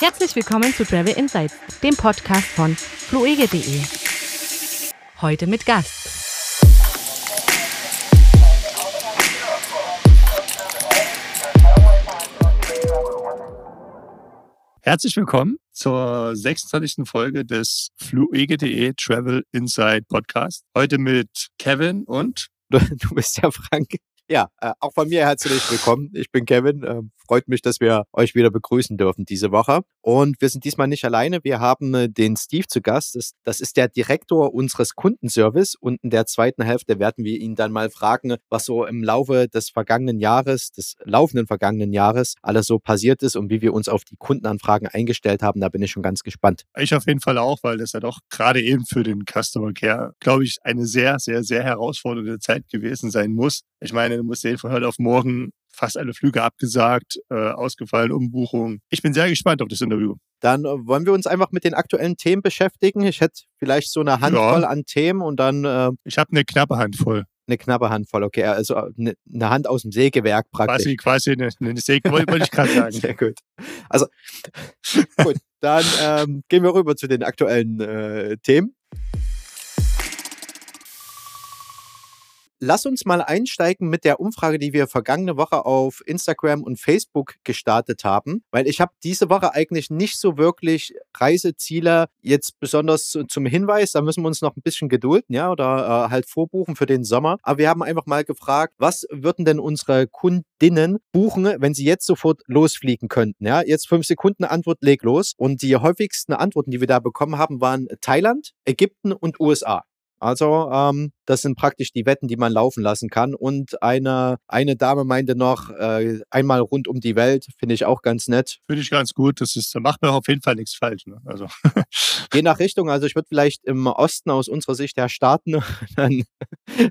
Herzlich willkommen zu Travel Insights, dem Podcast von fluege.de. Heute mit Gast. Herzlich willkommen zur 26. Folge des fluege.de Travel Insight Podcast. Heute mit Kevin und Du bist ja Frank. Ja, äh, auch von mir herzlich willkommen. Ich bin Kevin. Äh, freut mich, dass wir euch wieder begrüßen dürfen diese Woche. Und wir sind diesmal nicht alleine. Wir haben äh, den Steve zu Gast. Das, ist der Direktor unseres Kundenservice. Und in der zweiten Hälfte werden wir ihn dann mal fragen, was so im Laufe des vergangenen Jahres, des laufenden vergangenen Jahres alles so passiert ist und wie wir uns auf die Kundenanfragen eingestellt haben. Da bin ich schon ganz gespannt. Ich auf jeden Fall auch, weil das ja doch gerade eben für den Customer Care, glaube ich, eine sehr, sehr, sehr herausfordernde Zeit gewesen sein muss. Ich meine, du musst sehen, von heute auf morgen fast alle Flüge abgesagt, äh, ausgefallen, Umbuchungen. Ich bin sehr gespannt auf das Interview. Dann äh, wollen wir uns einfach mit den aktuellen Themen beschäftigen. Ich hätte vielleicht so eine Handvoll ja. an Themen und dann. Äh, ich habe eine knappe Handvoll. Eine knappe Handvoll, okay. Also eine, eine Hand aus dem Sägewerk praktisch. Quasi, quasi eine, eine Säge, wollte ich gerade sagen. Sehr gut. Also, gut, dann ähm, gehen wir rüber zu den aktuellen äh, Themen. Lass uns mal einsteigen mit der Umfrage, die wir vergangene Woche auf Instagram und Facebook gestartet haben, weil ich habe diese Woche eigentlich nicht so wirklich Reiseziele jetzt besonders zum Hinweis, da müssen wir uns noch ein bisschen gedulden, ja, oder äh, halt vorbuchen für den Sommer. Aber wir haben einfach mal gefragt, was würden denn unsere Kundinnen buchen, wenn sie jetzt sofort losfliegen könnten, ja? Jetzt fünf Sekunden Antwort, leg los. Und die häufigsten Antworten, die wir da bekommen haben, waren Thailand, Ägypten und USA. Also ähm, das sind praktisch die Wetten, die man laufen lassen kann. Und eine, eine Dame meinte noch, äh, einmal rund um die Welt, finde ich auch ganz nett. Finde ich ganz gut. Das ist, da macht man auf jeden Fall nichts falsch. Ne? Also. Je nach Richtung, also ich würde vielleicht im Osten aus unserer Sicht her starten. Dann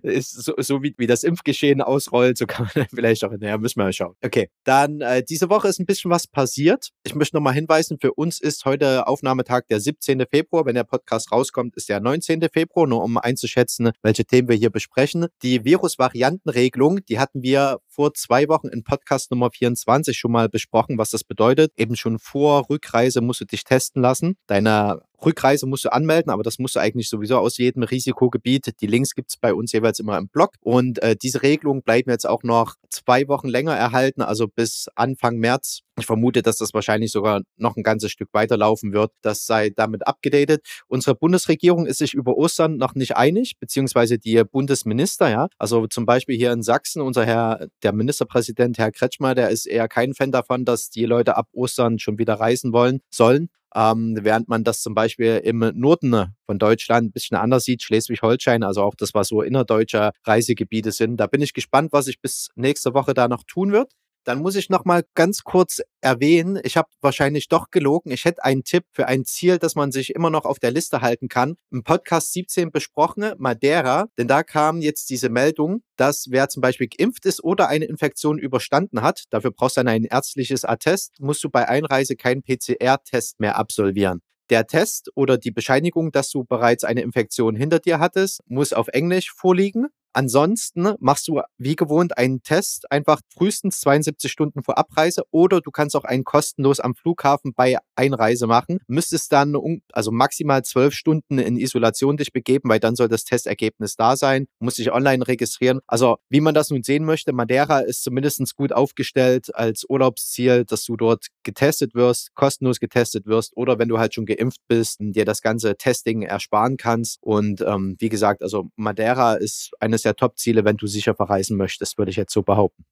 ist so, so wie, wie das Impfgeschehen ausrollt, so kann man vielleicht auch, naja, müssen wir mal schauen. Okay, dann äh, diese Woche ist ein bisschen was passiert. Ich möchte nochmal hinweisen, für uns ist heute Aufnahmetag der 17. Februar. Wenn der Podcast rauskommt, ist der 19. Februar, nur um einzuschätzen, welche Themen wir hier besprechen. Die Virusvariantenregelung, die hatten wir vor zwei Wochen in Podcast Nummer 24 schon mal besprochen, was das bedeutet. Eben schon vor Rückreise musst du dich testen lassen. Deine Rückreise musst du anmelden, aber das musst du eigentlich sowieso aus jedem Risikogebiet. Die Links gibt es bei uns jeweils immer im Blog. Und äh, diese Regelung bleiben jetzt auch noch zwei Wochen länger erhalten, also bis Anfang März. Ich vermute, dass das wahrscheinlich sogar noch ein ganzes Stück weiterlaufen wird. Das sei damit abgedatet. Unsere Bundesregierung ist sich über Ostern noch nicht einig, beziehungsweise die Bundesminister, ja. Also zum Beispiel hier in Sachsen, unser Herr, der Ministerpräsident, Herr Kretschmer, der ist eher kein Fan davon, dass die Leute ab Ostern schon wieder reisen wollen, sollen. Ähm, während man das zum Beispiel im Norden von Deutschland ein bisschen anders sieht, Schleswig-Holstein, also auch das, was so innerdeutsche Reisegebiete sind. Da bin ich gespannt, was sich bis nächste Woche da noch tun wird. Dann muss ich noch mal ganz kurz erwähnen, ich habe wahrscheinlich doch gelogen. Ich hätte einen Tipp für ein Ziel, das man sich immer noch auf der Liste halten kann. Im Podcast 17 besprochene Madeira, denn da kam jetzt diese Meldung, dass wer zum Beispiel geimpft ist oder eine Infektion überstanden hat, dafür brauchst du dann ein ärztliches Attest, musst du bei Einreise keinen PCR-Test mehr absolvieren. Der Test oder die Bescheinigung, dass du bereits eine Infektion hinter dir hattest, muss auf Englisch vorliegen. Ansonsten machst du wie gewohnt einen Test, einfach frühestens 72 Stunden vor Abreise oder du kannst auch einen kostenlos am Flughafen bei Einreise machen. Müsstest dann also maximal zwölf Stunden in Isolation dich begeben, weil dann soll das Testergebnis da sein. Muss dich online registrieren. Also wie man das nun sehen möchte, Madeira ist zumindest gut aufgestellt als Urlaubsziel, dass du dort getestet wirst, kostenlos getestet wirst oder wenn du halt schon geimpft bist, dir das ganze Testing ersparen kannst. Und ähm, wie gesagt, also Madeira ist eine eines der Top-Ziele, wenn du sicher verreisen möchtest, würde ich jetzt so behaupten.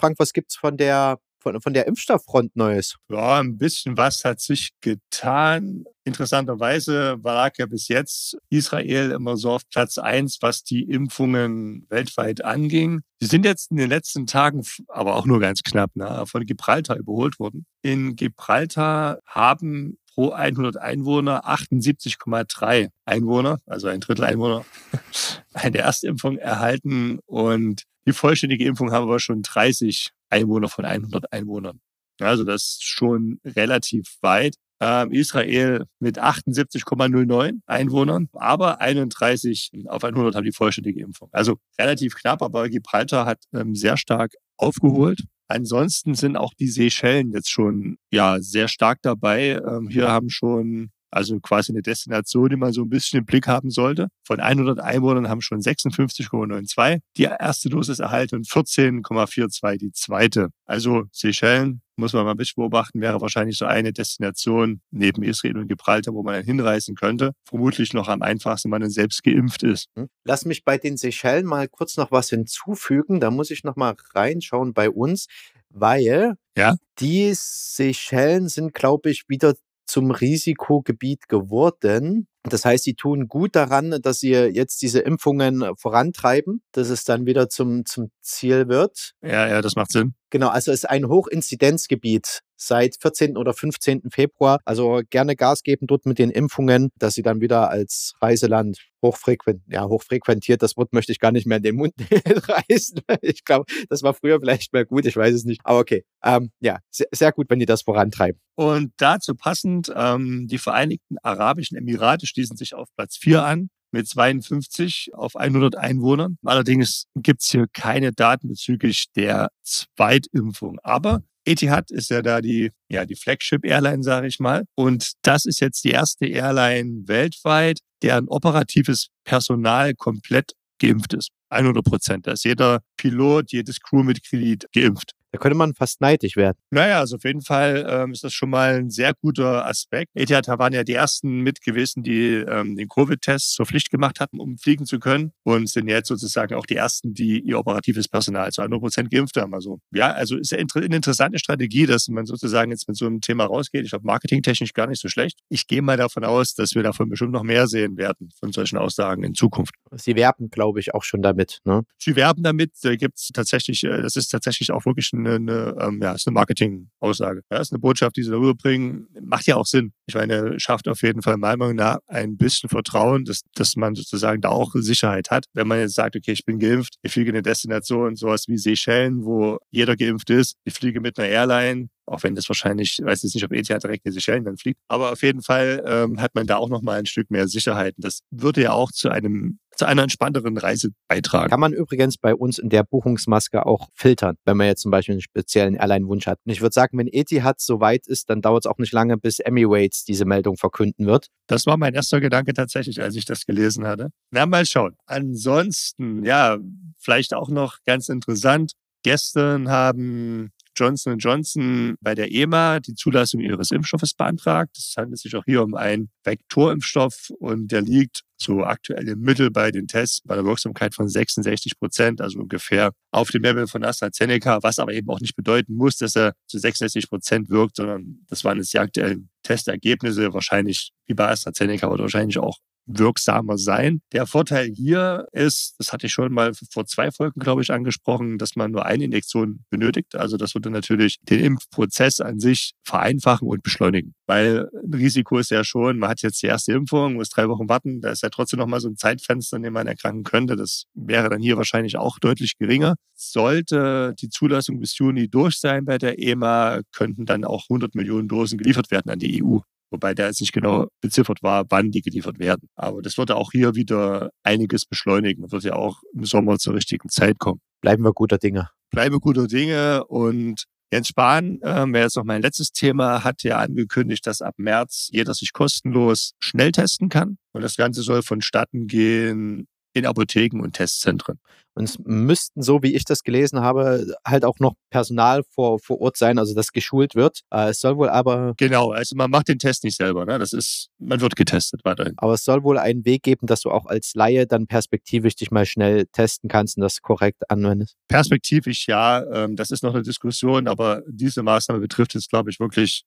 Frank, was gibt es von der, von, von der Impfstofffront Neues? Ja, ein bisschen was hat sich getan. Interessanterweise war ja bis jetzt Israel immer so auf Platz eins, was die Impfungen weltweit anging. Sie sind jetzt in den letzten Tagen, aber auch nur ganz knapp, ne, von Gibraltar überholt worden. In Gibraltar haben pro 100 Einwohner 78,3 Einwohner, also ein Drittel Einwohner, eine Erstimpfung erhalten und die vollständige Impfung haben wir schon 30 Einwohner von 100 Einwohnern. Also das ist schon relativ weit. Ähm, Israel mit 78,09 Einwohnern, aber 31 auf 100 haben die vollständige Impfung. Also relativ knapp, aber Gibraltar hat ähm, sehr stark aufgeholt. Ansonsten sind auch die Seychellen jetzt schon ja sehr stark dabei. Ähm, hier haben schon also quasi eine Destination, die man so ein bisschen im Blick haben sollte. Von 100 Einwohnern haben schon 56,92 die erste Dosis erhalten und 14,42 die zweite. Also Seychellen muss man mal ein bisschen beobachten, wäre wahrscheinlich so eine Destination neben Israel und Gibraltar, wo man dann hinreisen könnte. Vermutlich noch am einfachsten, wenn man dann selbst geimpft ist. Hm. Lass mich bei den Seychellen mal kurz noch was hinzufügen. Da muss ich noch mal reinschauen bei uns, weil ja? die Seychellen sind, glaube ich, wieder zum Risikogebiet geworden. Das heißt, sie tun gut daran, dass sie jetzt diese Impfungen vorantreiben, dass es dann wieder zum, zum Ziel wird. Ja, ja, das macht Sinn. Genau, also es ist ein Hochinzidenzgebiet seit 14. oder 15. Februar. Also gerne Gas geben dort mit den Impfungen, dass sie dann wieder als Reiseland hochfrequent, ja, hochfrequentiert, das Wort möchte ich gar nicht mehr in den Mund reißen. Ich glaube, das war früher vielleicht mal gut, ich weiß es nicht. Aber okay, ähm, ja, sehr, sehr, gut, wenn die das vorantreiben. Und dazu passend, ähm, die Vereinigten Arabischen Emirate schließen sich auf Platz 4 an mit 52 auf 100 Einwohnern. Allerdings gibt es hier keine Daten bezüglich der Zweitimpfung. Aber Etihad ist ja da die, ja, die Flagship-Airline, sage ich mal. Und das ist jetzt die erste Airline weltweit, deren operatives Personal komplett geimpft ist. 100 Prozent. Da ist jeder Pilot, jedes Crewmitglied geimpft. Da könnte man fast neidisch werden. Naja, also auf jeden Fall ähm, ist das schon mal ein sehr guter Aspekt. Etihad waren ja die ersten mit gewesen, die ähm, den Covid-Test zur Pflicht gemacht hatten, um fliegen zu können und sind jetzt sozusagen auch die ersten, die ihr operatives Personal zu 100 Prozent geimpft haben. Also ja, also ist ja eine interessante Strategie, dass man sozusagen jetzt mit so einem Thema rausgeht. Ich glaube, marketingtechnisch gar nicht so schlecht. Ich gehe mal davon aus, dass wir davon bestimmt noch mehr sehen werden von solchen Aussagen in Zukunft. Sie werben, glaube ich, auch schon damit. Ne? Sie werben damit. Da gibt es tatsächlich, äh, das ist tatsächlich auch wirklich ein eine, eine ähm, ja, ist eine Marketing-Aussage. Ja, ist eine Botschaft, die sie darüber bringen. Macht ja auch Sinn. Ich meine, schafft auf jeden Fall meiner Meinung nach ein bisschen Vertrauen, dass, dass man sozusagen da auch Sicherheit hat. Wenn man jetzt sagt, okay, ich bin geimpft, ich fliege in eine Destination, sowas wie Seychellen, wo jeder geimpft ist, ich fliege mit einer Airline, auch wenn das wahrscheinlich, ich weiß jetzt nicht, ob ETH direkt in Seychellen dann fliegt. Aber auf jeden Fall ähm, hat man da auch nochmal ein Stück mehr Sicherheit. Das würde ja auch zu einem zu einer entspannteren Reise beitragen. Kann man übrigens bei uns in der Buchungsmaske auch filtern, wenn man jetzt zum Beispiel einen speziellen Airline-Wunsch hat. Und ich würde sagen, wenn Etihad so weit ist, dann dauert es auch nicht lange, bis Emirates diese Meldung verkünden wird. Das war mein erster Gedanke tatsächlich, als ich das gelesen hatte. Na, mal schauen. Ansonsten, ja, vielleicht auch noch ganz interessant. Gestern haben Johnson Johnson bei der EMA die Zulassung ihres Impfstoffes beantragt. Es handelt sich auch hier um einen Vektorimpfstoff und der liegt so aktuell im Mittel bei den Tests bei der Wirksamkeit von 66 Prozent, also ungefähr auf dem Level von AstraZeneca, was aber eben auch nicht bedeuten muss, dass er zu 66 Prozent wirkt, sondern das waren jetzt die aktuellen Testergebnisse, wahrscheinlich wie bei AstraZeneca oder wahrscheinlich auch wirksamer sein. Der Vorteil hier ist, das hatte ich schon mal vor zwei Folgen, glaube ich, angesprochen, dass man nur eine Injektion benötigt. Also das würde natürlich den Impfprozess an sich vereinfachen und beschleunigen. Weil ein Risiko ist ja schon, man hat jetzt die erste Impfung, muss drei Wochen warten, da ist ja trotzdem noch mal so ein Zeitfenster, in dem man erkranken könnte. Das wäre dann hier wahrscheinlich auch deutlich geringer. Sollte die Zulassung bis Juni durch sein bei der EMA, könnten dann auch 100 Millionen Dosen geliefert werden an die EU wobei da jetzt nicht genau beziffert war, wann die geliefert werden. Aber das würde auch hier wieder einiges beschleunigen. Das wird ja auch im Sommer zur richtigen Zeit kommen. Bleiben wir guter Dinge. Bleiben wir guter Dinge und Jens Spahn, äh, wäre jetzt noch mein letztes Thema, hat ja angekündigt, dass ab März jeder sich kostenlos schnell testen kann. Und das Ganze soll vonstatten gehen in Apotheken und Testzentren. Und es müssten, so wie ich das gelesen habe, halt auch noch Personal vor, vor Ort sein, also das geschult wird. Äh, es soll wohl aber. Genau, also man macht den Test nicht selber, ne? Das ist, man wird getestet weiterhin. Aber es soll wohl einen Weg geben, dass du auch als Laie dann perspektivisch dich mal schnell testen kannst und das korrekt anwendest. Perspektivisch ja, ähm, das ist noch eine Diskussion, aber diese Maßnahme betrifft jetzt, glaube ich, wirklich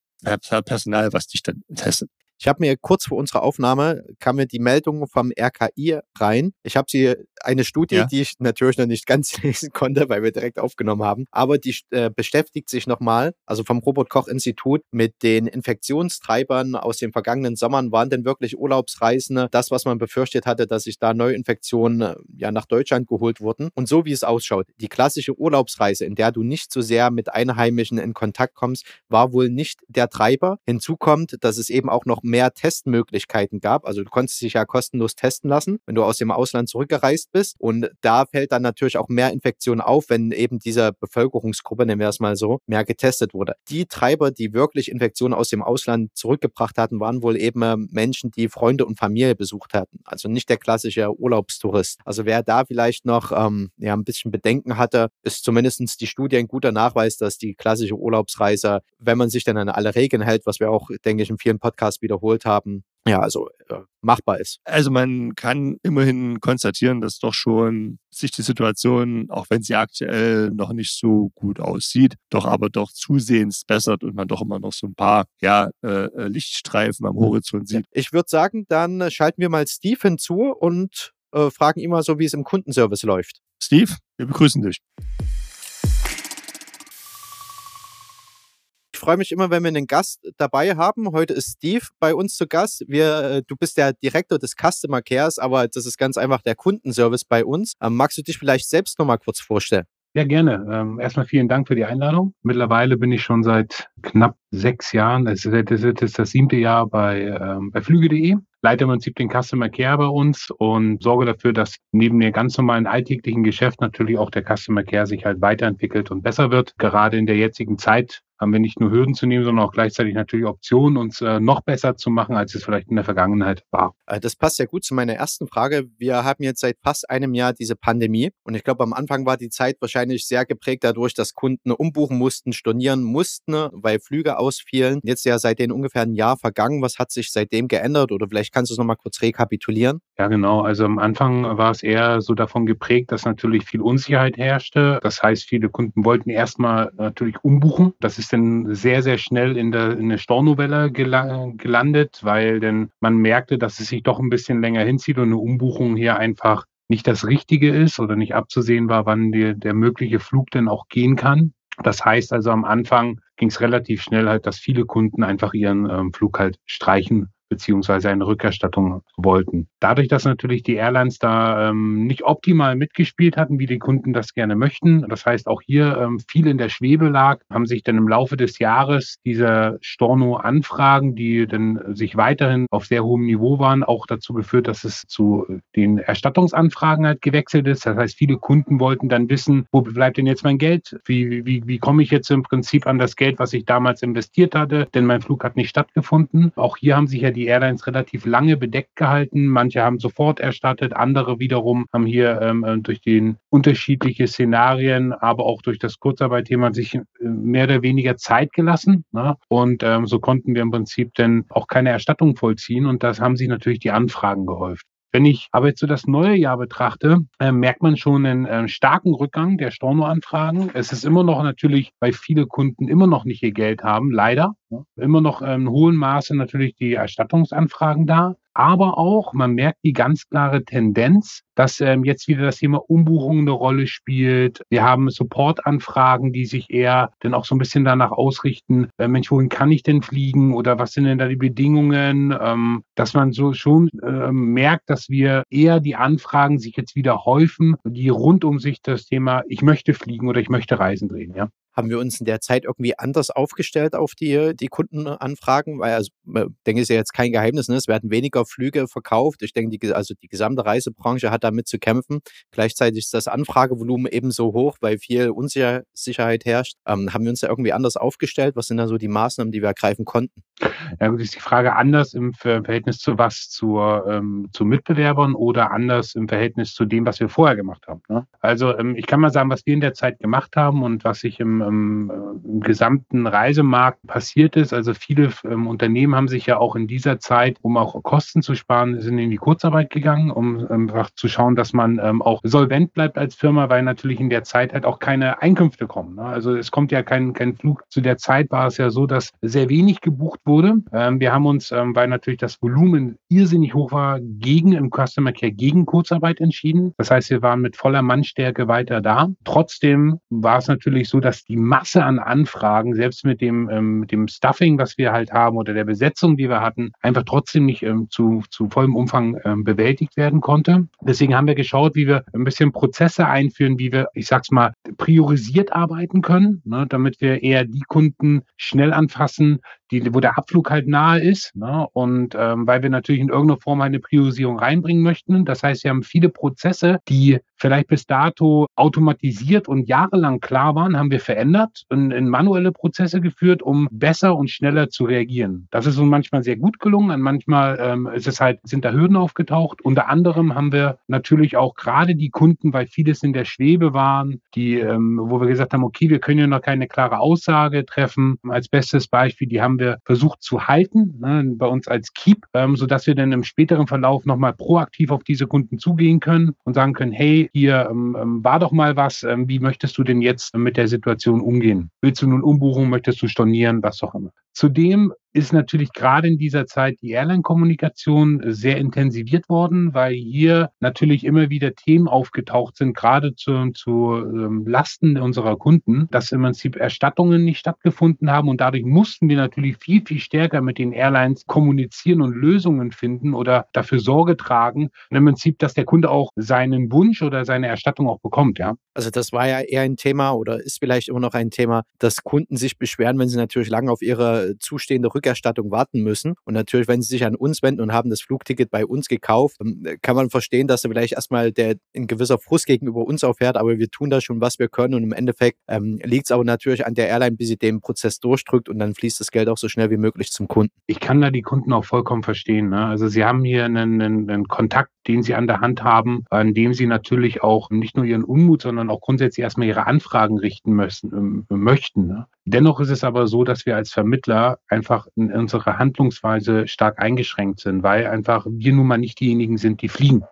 Personal, was dich dann testet. Ich habe mir kurz vor unserer Aufnahme kam mir die Meldung vom RKI rein. Ich habe sie eine Studie, ja. die ich natürlich noch nicht ganz lesen konnte, weil wir direkt aufgenommen haben, aber die äh, beschäftigt sich nochmal, also vom Robert Koch Institut mit den Infektionstreibern aus den vergangenen Sommern. Waren denn wirklich Urlaubsreisende das, was man befürchtet hatte, dass sich da Neuinfektionen äh, ja nach Deutschland geholt wurden? Und so wie es ausschaut, die klassische Urlaubsreise, in der du nicht so sehr mit Einheimischen in Kontakt kommst, war wohl nicht der Treiber. Hinzu kommt, dass es eben auch noch mehr Testmöglichkeiten gab. Also du konntest dich ja kostenlos testen lassen, wenn du aus dem Ausland zurückgereist bist. Und da fällt dann natürlich auch mehr Infektion auf, wenn eben diese Bevölkerungsgruppe, nennen wir es mal so, mehr getestet wurde. Die Treiber, die wirklich Infektionen aus dem Ausland zurückgebracht hatten, waren wohl eben äh, Menschen, die Freunde und Familie besucht hatten. Also nicht der klassische Urlaubstourist. Also wer da vielleicht noch ähm, ja, ein bisschen Bedenken hatte, ist zumindest die Studie ein guter Nachweis, dass die klassische Urlaubsreise, wenn man sich dann an alle Regeln hält, was wir auch, denke ich, in vielen Podcasts wiederholt haben, ja, also äh, machbar ist. Also man kann immerhin konstatieren, dass doch schon sich die Situation, auch wenn sie aktuell noch nicht so gut aussieht, doch aber doch zusehends bessert und man doch immer noch so ein paar ja, äh, äh Lichtstreifen am Horizont sieht. Ich würde sagen, dann schalten wir mal Steve hinzu und äh, fragen ihn mal so, wie es im Kundenservice läuft. Steve, wir begrüßen dich. Freue mich immer, wenn wir einen Gast dabei haben. Heute ist Steve bei uns zu Gast. Wir, äh, du bist der Direktor des Customer Cares, aber das ist ganz einfach der Kundenservice bei uns. Ähm, magst du dich vielleicht selbst noch mal kurz vorstellen? Ja, gerne. Ähm, erstmal vielen Dank für die Einladung. Mittlerweile bin ich schon seit knapp sechs Jahren, es ist, es ist das siebte Jahr bei, ähm, bei Flüge.de, leite im Prinzip den Customer Care bei uns und sorge dafür, dass neben dem ganz normalen alltäglichen Geschäft natürlich auch der Customer Care sich halt weiterentwickelt und besser wird. Gerade in der jetzigen Zeit haben wir nicht nur Hürden zu nehmen, sondern auch gleichzeitig natürlich Optionen, uns äh, noch besser zu machen, als es vielleicht in der Vergangenheit war. Äh, das passt ja gut zu meiner ersten Frage. Wir haben jetzt seit fast einem Jahr diese Pandemie und ich glaube, am Anfang war die Zeit wahrscheinlich sehr geprägt dadurch, dass Kunden umbuchen mussten, stornieren mussten, weil Flüge ausfielen. Jetzt ja seitdem ungefähr ein Jahr vergangen. Was hat sich seitdem geändert oder vielleicht kannst du es nochmal kurz rekapitulieren? Ja, genau. Also am Anfang war es eher so davon geprägt, dass natürlich viel Unsicherheit herrschte. Das heißt, viele Kunden wollten erstmal natürlich umbuchen. Das ist dann sehr, sehr schnell in der, in der Stornovelle gelandet, weil denn man merkte, dass es sich doch ein bisschen länger hinzieht und eine Umbuchung hier einfach nicht das Richtige ist oder nicht abzusehen war, wann die, der mögliche Flug denn auch gehen kann. Das heißt also am Anfang ging es relativ schnell halt, dass viele Kunden einfach ihren ähm, Flug halt streichen beziehungsweise eine Rückerstattung wollten. Dadurch, dass natürlich die Airlines da ähm, nicht optimal mitgespielt hatten, wie die Kunden das gerne möchten, das heißt auch hier ähm, viel in der Schwebe lag, haben sich dann im Laufe des Jahres diese Storno-Anfragen, die dann sich weiterhin auf sehr hohem Niveau waren, auch dazu geführt, dass es zu den Erstattungsanfragen halt gewechselt ist. Das heißt, viele Kunden wollten dann wissen, wo bleibt denn jetzt mein Geld? Wie, wie, wie komme ich jetzt im Prinzip an das Geld, was ich damals investiert hatte? Denn mein Flug hat nicht stattgefunden. Auch hier haben sich ja die die Airlines relativ lange bedeckt gehalten. Manche haben sofort erstattet, andere wiederum haben hier ähm, äh, durch die unterschiedliche Szenarien, aber auch durch das Kurzarbeitthema sich äh, mehr oder weniger Zeit gelassen. Ne? Und ähm, so konnten wir im Prinzip dann auch keine Erstattung vollziehen und das haben sich natürlich die Anfragen gehäuft. Wenn ich aber jetzt so das neue Jahr betrachte, äh, merkt man schon einen äh, starken Rückgang der Stornoanfragen. Es ist immer noch natürlich, weil viele Kunden immer noch nicht ihr Geld haben, leider. Ne? Immer noch in hohem Maße natürlich die Erstattungsanfragen da aber auch, man merkt die ganz klare Tendenz, dass ähm, jetzt wieder das Thema Umbuchung eine Rolle spielt. Wir haben Supportanfragen, die sich eher dann auch so ein bisschen danach ausrichten, äh, Mensch, wohin kann ich denn fliegen oder was sind denn da die Bedingungen, ähm, dass man so schon äh, merkt, dass wir eher die Anfragen sich jetzt wieder häufen, die rund um sich das Thema, ich möchte fliegen oder ich möchte Reisen drehen, ja haben wir uns in der Zeit irgendwie anders aufgestellt auf die, die Kundenanfragen? Weil, also, ich denke, ist ja jetzt kein Geheimnis, ne? es werden weniger Flüge verkauft. Ich denke, die, also die gesamte Reisebranche hat damit zu kämpfen. Gleichzeitig ist das Anfragevolumen ebenso hoch, weil viel Unsicherheit herrscht. Ähm, haben wir uns da irgendwie anders aufgestellt? Was sind da so die Maßnahmen, die wir ergreifen konnten? Ja, gut, ist die Frage anders im Verhältnis zu was? Zur, ähm, zu Mitbewerbern oder anders im Verhältnis zu dem, was wir vorher gemacht haben? Ne? Also, ähm, ich kann mal sagen, was wir in der Zeit gemacht haben und was ich im ähm, im gesamten Reisemarkt passiert ist. Also viele ähm, Unternehmen haben sich ja auch in dieser Zeit, um auch Kosten zu sparen, sind in die Kurzarbeit gegangen, um einfach zu schauen, dass man ähm, auch solvent bleibt als Firma, weil natürlich in der Zeit halt auch keine Einkünfte kommen. Ne? Also es kommt ja kein, kein Flug. Zu der Zeit war es ja so, dass sehr wenig gebucht wurde. Ähm, wir haben uns, ähm, weil natürlich das Volumen irrsinnig hoch war, gegen im Customer Care gegen Kurzarbeit entschieden. Das heißt, wir waren mit voller Mannstärke weiter da. Trotzdem war es natürlich so, dass die die Masse an Anfragen, selbst mit dem, ähm, mit dem Stuffing, was wir halt haben oder der Besetzung, die wir hatten, einfach trotzdem nicht ähm, zu, zu vollem Umfang ähm, bewältigt werden konnte. Deswegen haben wir geschaut, wie wir ein bisschen Prozesse einführen, wie wir, ich sag's mal, priorisiert arbeiten können, ne, damit wir eher die Kunden schnell anfassen, die, wo der Abflug halt nahe ist. Ne? Und ähm, weil wir natürlich in irgendeiner Form eine Priorisierung reinbringen möchten. Das heißt, wir haben viele Prozesse, die vielleicht bis dato automatisiert und jahrelang klar waren, haben wir verändert und in manuelle Prozesse geführt, um besser und schneller zu reagieren. Das ist uns manchmal sehr gut gelungen, und manchmal ähm, ist es halt, sind da Hürden aufgetaucht. Unter anderem haben wir natürlich auch gerade die Kunden, weil vieles in der Schwebe waren, die, ähm, wo wir gesagt haben, okay, wir können ja noch keine klare Aussage treffen. Als bestes Beispiel, die haben wir versucht zu halten, ne, bei uns als Keep, ähm, sodass wir dann im späteren Verlauf nochmal proaktiv auf diese Kunden zugehen können und sagen können, hey, hier ähm, ähm, war doch mal was, ähm, wie möchtest du denn jetzt mit der Situation umgehen? Willst du nun umbuchen, möchtest du stornieren, was auch immer? Zudem ist natürlich gerade in dieser Zeit die Airline-Kommunikation sehr intensiviert worden, weil hier natürlich immer wieder Themen aufgetaucht sind, gerade zu, zu ähm, Lasten unserer Kunden, dass im Prinzip Erstattungen nicht stattgefunden haben und dadurch mussten wir natürlich viel, viel stärker mit den Airlines kommunizieren und Lösungen finden oder dafür Sorge tragen, im Prinzip, dass der Kunde auch seinen Wunsch oder seine Erstattung auch bekommt, ja. Also das war ja eher ein Thema oder ist vielleicht immer noch ein Thema, dass Kunden sich beschweren, wenn sie natürlich lange auf ihre zustehende Rück Rückerstattung warten müssen. Und natürlich, wenn sie sich an uns wenden und haben das Flugticket bei uns gekauft, kann man verstehen, dass da vielleicht erstmal der ein gewisser Frust gegenüber uns auffährt, aber wir tun da schon, was wir können. Und im Endeffekt ähm, liegt es aber natürlich an der Airline, bis sie den Prozess durchdrückt und dann fließt das Geld auch so schnell wie möglich zum Kunden. Ich kann da die Kunden auch vollkommen verstehen. Ne? Also sie haben hier einen, einen, einen Kontakt, den sie an der Hand haben, an dem sie natürlich auch nicht nur ihren Unmut, sondern auch grundsätzlich erstmal ihre Anfragen richten müssen, äh, möchten. Ne? Dennoch ist es aber so, dass wir als Vermittler einfach in unserer Handlungsweise stark eingeschränkt sind, weil einfach wir nun mal nicht diejenigen sind, die fliegen.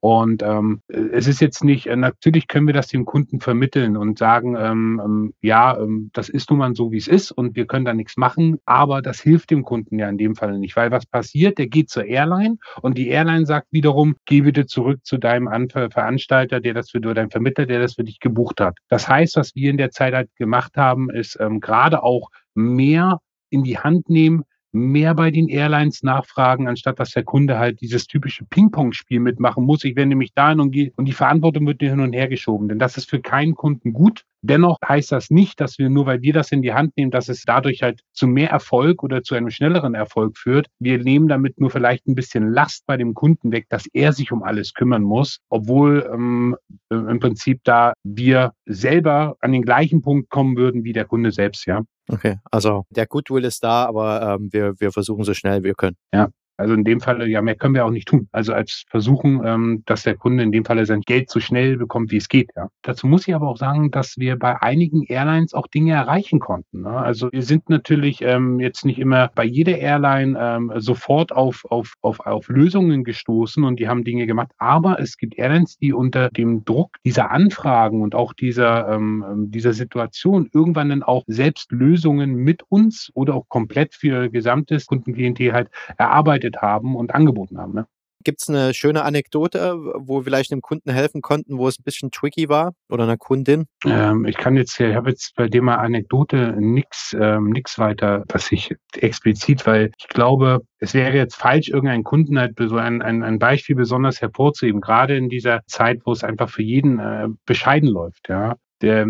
Und ähm, es ist jetzt nicht, natürlich können wir das dem Kunden vermitteln und sagen, ähm, ähm, ja, ähm, das ist nun mal so, wie es ist und wir können da nichts machen, aber das hilft dem Kunden ja in dem Fall nicht, weil was passiert, der geht zur Airline und die Airline sagt wiederum, geh bitte zurück zu deinem Veranstalter, der das für, oder deinem Vermittler, der das für dich gebucht hat. Das heißt, was wir in der Zeit halt gemacht haben, ist ähm, gerade auch mehr in die Hand nehmen, mehr bei den Airlines nachfragen, anstatt dass der Kunde halt dieses typische Ping-Pong-Spiel mitmachen muss. Ich wende mich dahin und gehe und die Verantwortung wird hin und her geschoben. Denn das ist für keinen Kunden gut. Dennoch heißt das nicht, dass wir nur weil wir das in die Hand nehmen, dass es dadurch halt zu mehr Erfolg oder zu einem schnelleren Erfolg führt. Wir nehmen damit nur vielleicht ein bisschen Last bei dem Kunden weg, dass er sich um alles kümmern muss, obwohl ähm, im Prinzip da wir selber an den gleichen Punkt kommen würden wie der Kunde selbst, ja. Okay, also der Goodwill ist da, aber ähm, wir, wir versuchen so schnell wir können. Ja. Also in dem Falle, ja, mehr können wir auch nicht tun. Also als versuchen, ähm, dass der Kunde in dem Falle sein Geld so schnell bekommt, wie es geht. Ja. Dazu muss ich aber auch sagen, dass wir bei einigen Airlines auch Dinge erreichen konnten. Ne? Also wir sind natürlich ähm, jetzt nicht immer bei jeder Airline ähm, sofort auf, auf, auf, auf Lösungen gestoßen und die haben Dinge gemacht. Aber es gibt Airlines, die unter dem Druck dieser Anfragen und auch dieser, ähm, dieser Situation irgendwann dann auch selbst Lösungen mit uns oder auch komplett für gesamtes Kundenklientel halt erarbeitet entwickelt haben und angeboten haben. Ne? Gibt es eine schöne Anekdote, wo wir vielleicht einem Kunden helfen konnten, wo es ein bisschen tricky war oder einer Kundin? Ähm, ich kann jetzt, ich habe jetzt bei dem Anekdote nichts ähm, nix weiter, was ich explizit, weil ich glaube, es wäre jetzt falsch, irgendeinen Kunden halt so ein, ein, ein Beispiel besonders hervorzuheben, gerade in dieser Zeit, wo es einfach für jeden äh, bescheiden läuft. Ja, der,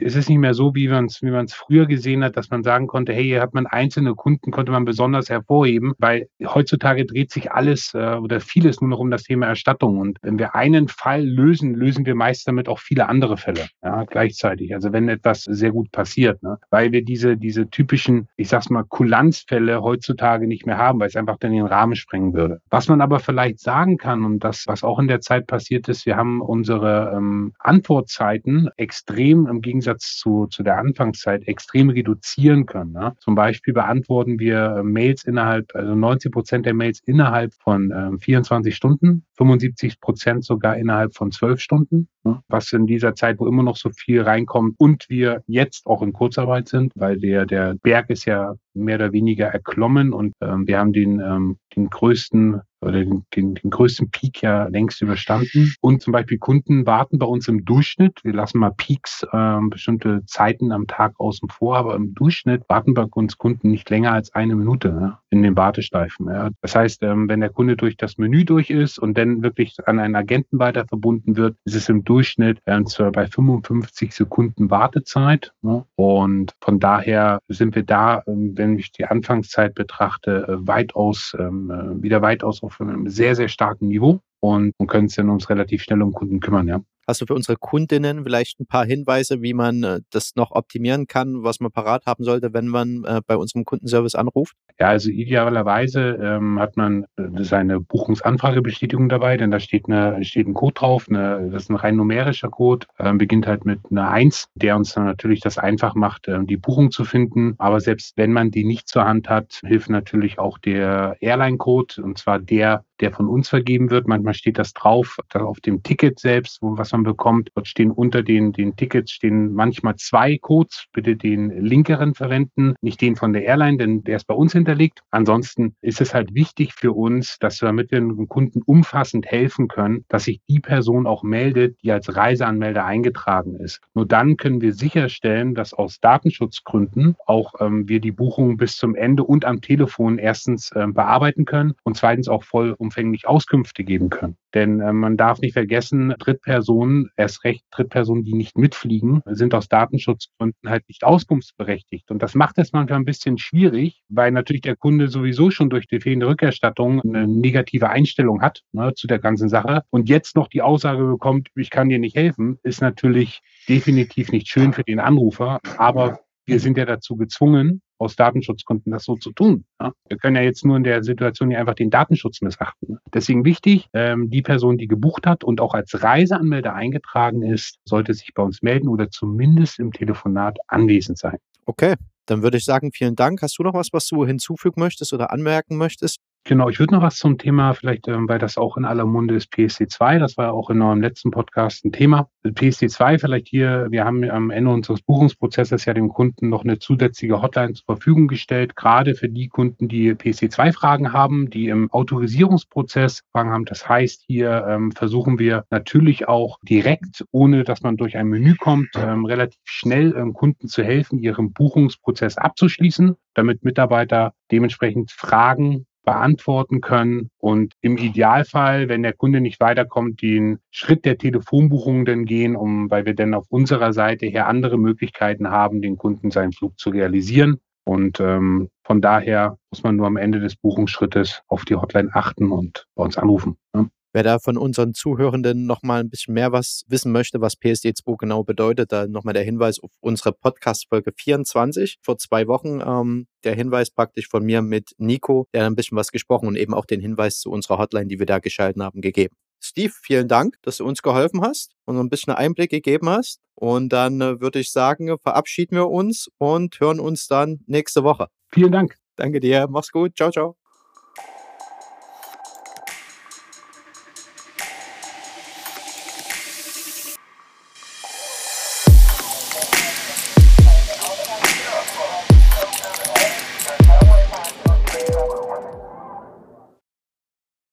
es ist nicht mehr so, wie man es wie früher gesehen hat, dass man sagen konnte, hey, hier hat man einzelne Kunden, konnte man besonders hervorheben, weil heutzutage dreht sich alles äh, oder vieles nur noch um das Thema Erstattung. Und wenn wir einen Fall lösen, lösen wir meist damit auch viele andere Fälle ja, gleichzeitig. Also wenn etwas sehr gut passiert, ne? weil wir diese, diese typischen, ich sag's mal, Kulanzfälle heutzutage nicht mehr haben, weil es einfach dann den Rahmen sprengen würde. Was man aber vielleicht sagen kann und das, was auch in der Zeit passiert ist, wir haben unsere ähm, Antwortzeiten extrem im Gegensatz Gegensatz zu, zu der Anfangszeit extrem reduzieren können. Ne? Zum Beispiel beantworten wir äh, Mails innerhalb, also 90 Prozent der Mails innerhalb von äh, 24 Stunden, 75 Prozent sogar innerhalb von 12 Stunden, ne? was in dieser Zeit, wo immer noch so viel reinkommt und wir jetzt auch in Kurzarbeit sind, weil der, der Berg ist ja mehr oder weniger erklommen und ähm, wir haben den, ähm, den größten oder den, den, den größten Peak ja längst überstanden. Und zum Beispiel Kunden warten bei uns im Durchschnitt, wir lassen mal Peaks äh, bestimmte Zeiten am Tag außen vor, aber im Durchschnitt warten bei uns Kunden nicht länger als eine Minute ja, in den Wartesteifen. Ja. Das heißt, ähm, wenn der Kunde durch das Menü durch ist und dann wirklich an einen Agenten weiter verbunden wird, ist es im Durchschnitt äh, zwar bei 55 Sekunden Wartezeit. Ne? Und von daher sind wir da, ähm, wenn ich die Anfangszeit betrachte, äh, weitaus, ähm, äh, wieder weitaus auf einem sehr, sehr starken Niveau und, können uns dann uns relativ schnell um Kunden kümmern, ja. Hast du für unsere Kundinnen vielleicht ein paar Hinweise, wie man äh, das noch optimieren kann, was man parat haben sollte, wenn man äh, bei unserem Kundenservice anruft? Ja, also idealerweise ähm, hat man äh, seine Buchungsanfragebestätigung dabei, denn da steht, eine, steht ein Code drauf, eine, das ist ein rein numerischer Code, äh, beginnt halt mit einer Eins, der uns dann natürlich das einfach macht, äh, die Buchung zu finden. Aber selbst wenn man die nicht zur Hand hat, hilft natürlich auch der Airline-Code, und zwar der, der von uns vergeben wird. Manchmal steht das drauf, auf dem Ticket selbst, wo, was man bekommt. Dort stehen unter den, den Tickets stehen manchmal zwei Codes. Bitte den linkeren verwenden, nicht den von der Airline, denn der ist bei uns hinterlegt. Ansonsten ist es halt wichtig für uns, dass wir mit den Kunden umfassend helfen können, dass sich die Person auch meldet, die als Reiseanmelder eingetragen ist. Nur dann können wir sicherstellen, dass aus Datenschutzgründen auch ähm, wir die Buchung bis zum Ende und am Telefon erstens ähm, bearbeiten können und zweitens auch vollumfänglich Auskünfte geben können. Denn äh, man darf nicht vergessen, Drittpersonen, erst recht Drittpersonen, die nicht mitfliegen, sind aus Datenschutzgründen halt nicht auskunftsberechtigt. Und das macht es manchmal ein bisschen schwierig, weil natürlich der Kunde sowieso schon durch die fehlende Rückerstattung eine negative Einstellung hat ne, zu der ganzen Sache. Und jetzt noch die Aussage bekommt, ich kann dir nicht helfen, ist natürlich definitiv nicht schön für den Anrufer. Aber wir sind ja dazu gezwungen, aus Datenschutzgründen das so zu tun. Ja? Wir können ja jetzt nur in der Situation hier einfach den Datenschutz missachten. Deswegen wichtig, ähm, die Person, die gebucht hat und auch als Reiseanmelder eingetragen ist, sollte sich bei uns melden oder zumindest im Telefonat anwesend sein. Okay, dann würde ich sagen, vielen Dank. Hast du noch was, was du hinzufügen möchtest oder anmerken möchtest? Genau, ich würde noch was zum Thema, vielleicht, ähm, weil das auch in aller Munde ist, PSD2. Das war ja auch in eurem letzten Podcast ein Thema. PSD2 vielleicht hier, wir haben am Ende unseres Buchungsprozesses ja dem Kunden noch eine zusätzliche Hotline zur Verfügung gestellt, gerade für die Kunden, die PSD2-Fragen haben, die im Autorisierungsprozess Fragen haben. Das heißt, hier ähm, versuchen wir natürlich auch direkt, ohne dass man durch ein Menü kommt, ähm, relativ schnell ähm, Kunden zu helfen, ihren Buchungsprozess abzuschließen, damit Mitarbeiter dementsprechend Fragen beantworten können und im Idealfall, wenn der Kunde nicht weiterkommt, den Schritt der Telefonbuchung dann gehen, um, weil wir dann auf unserer Seite her andere Möglichkeiten haben, den Kunden seinen Flug zu realisieren. Und ähm, von daher muss man nur am Ende des Buchungsschrittes auf die Hotline achten und bei uns anrufen. Ne? Wer da von unseren Zuhörenden noch mal ein bisschen mehr was wissen möchte, was PSD2 genau bedeutet, da nochmal der Hinweis auf unsere Podcast-Folge 24 vor zwei Wochen. Ähm, der Hinweis praktisch von mir mit Nico, der ein bisschen was gesprochen und eben auch den Hinweis zu unserer Hotline, die wir da geschalten haben, gegeben. Steve, vielen Dank, dass du uns geholfen hast und ein bisschen Einblick gegeben hast. Und dann äh, würde ich sagen, verabschieden wir uns und hören uns dann nächste Woche. Vielen Dank. Danke dir. Mach's gut. Ciao, ciao.